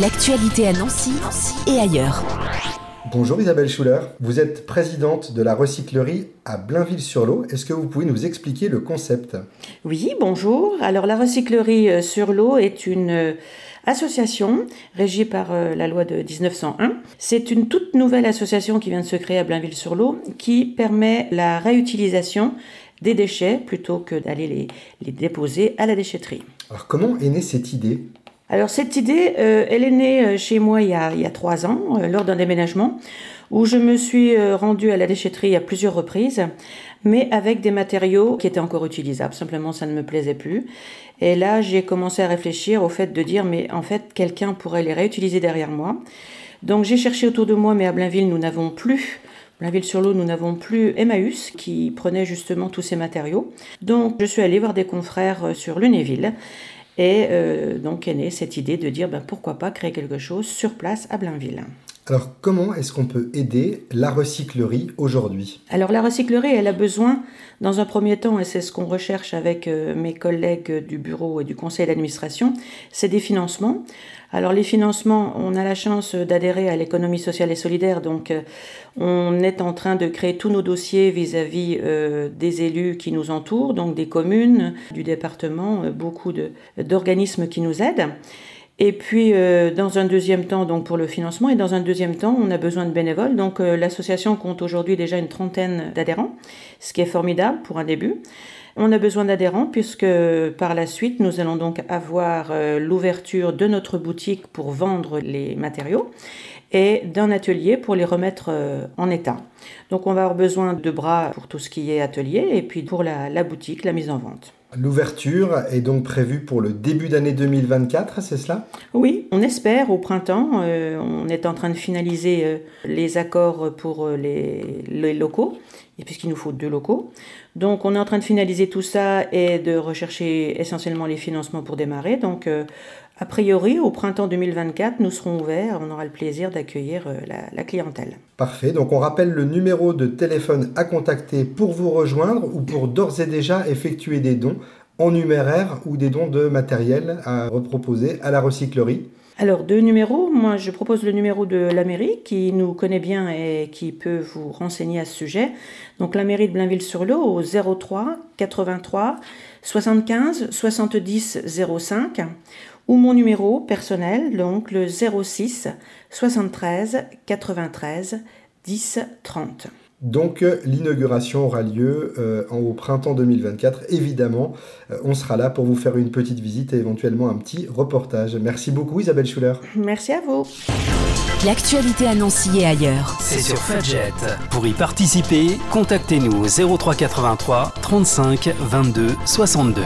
L'actualité à Nancy, et ailleurs. Bonjour Isabelle Schuller, vous êtes présidente de la recyclerie à Blainville-sur-Lot. Est-ce que vous pouvez nous expliquer le concept? Oui, bonjour. Alors la recyclerie euh, sur l'eau est une euh, association régie par euh, la loi de 1901. C'est une toute nouvelle association qui vient de se créer à Blainville-sur-Lot qui permet la réutilisation des déchets plutôt que d'aller les, les déposer à la déchetterie. Alors comment est née cette idée? Alors cette idée, euh, elle est née euh, chez moi il y a, il y a trois ans, euh, lors d'un déménagement, où je me suis rendue à la déchetterie à plusieurs reprises, mais avec des matériaux qui étaient encore utilisables. Simplement, ça ne me plaisait plus. Et là, j'ai commencé à réfléchir au fait de dire, mais en fait, quelqu'un pourrait les réutiliser derrière moi. Donc j'ai cherché autour de moi, mais à Blainville, nous n'avons plus Blainville-sur-Lot, nous n'avons plus Emmaüs qui prenait justement tous ces matériaux. Donc je suis allée voir des confrères sur Lunéville et euh, donc est née cette idée de dire ben, pourquoi pas créer quelque chose sur place à Blainville. Alors comment est-ce qu'on peut aider la recyclerie aujourd'hui? Alors la recyclerie, elle a besoin, dans un premier temps, et c'est ce qu'on recherche avec euh, mes collègues du bureau et du conseil d'administration, c'est des financements. Alors les financements, on a la chance d'adhérer à l'économie sociale et solidaire, donc euh, on est en train de créer tous nos dossiers vis-à-vis euh, des élus qui nous entourent, donc des communes, du département, beaucoup d'organismes qui nous aident. Et puis, euh, dans un deuxième temps, donc pour le financement, et dans un deuxième temps, on a besoin de bénévoles. Donc, euh, l'association compte aujourd'hui déjà une trentaine d'adhérents, ce qui est formidable pour un début. On a besoin d'adhérents puisque par la suite, nous allons donc avoir euh, l'ouverture de notre boutique pour vendre les matériaux et d'un atelier pour les remettre en état. Donc, on va avoir besoin de bras pour tout ce qui est atelier et puis pour la boutique, la mise en vente. L'ouverture est donc prévue pour le début d'année 2024, c'est cela? Oui, on espère au printemps. Euh, on est en train de finaliser euh, les accords pour euh, les, locaux, puisqu'il nous faut deux locaux. Donc on est en train de finaliser tout ça et de rechercher essentiellement les financements pour démarrer. Donc a priori, au printemps 2024, nous serons ouverts. On aura le plaisir d'accueillir euh, la, clientèle. Parfait. Donc, on rappelle le numéro de téléphone à contacter pour vous rejoindre ou pour d'ores et déjà effectuer des dons en numéraire ou des dons de matériel à reproposer à la recyclerie. Alors, deux numéros. Moi, je propose le numéro de la mairie qui nous connaît bien et qui peut vous renseigner à ce sujet. Donc, la mairie de Blainville-sur-Lot au 03 83 75 70 05 ou mon numéro personnel, donc le 06 73 93 10 30. Donc euh, l'inauguration aura lieu euh, au printemps 2024. Évidemment, euh, on sera là pour vous faire une petite visite et éventuellement un petit reportage. Merci beaucoup Isabelle Schuller. Merci à vous. L'actualité annoncée ailleurs. C'est sur Fudget. Pour y participer, contactez-nous au 0383 35 22 62.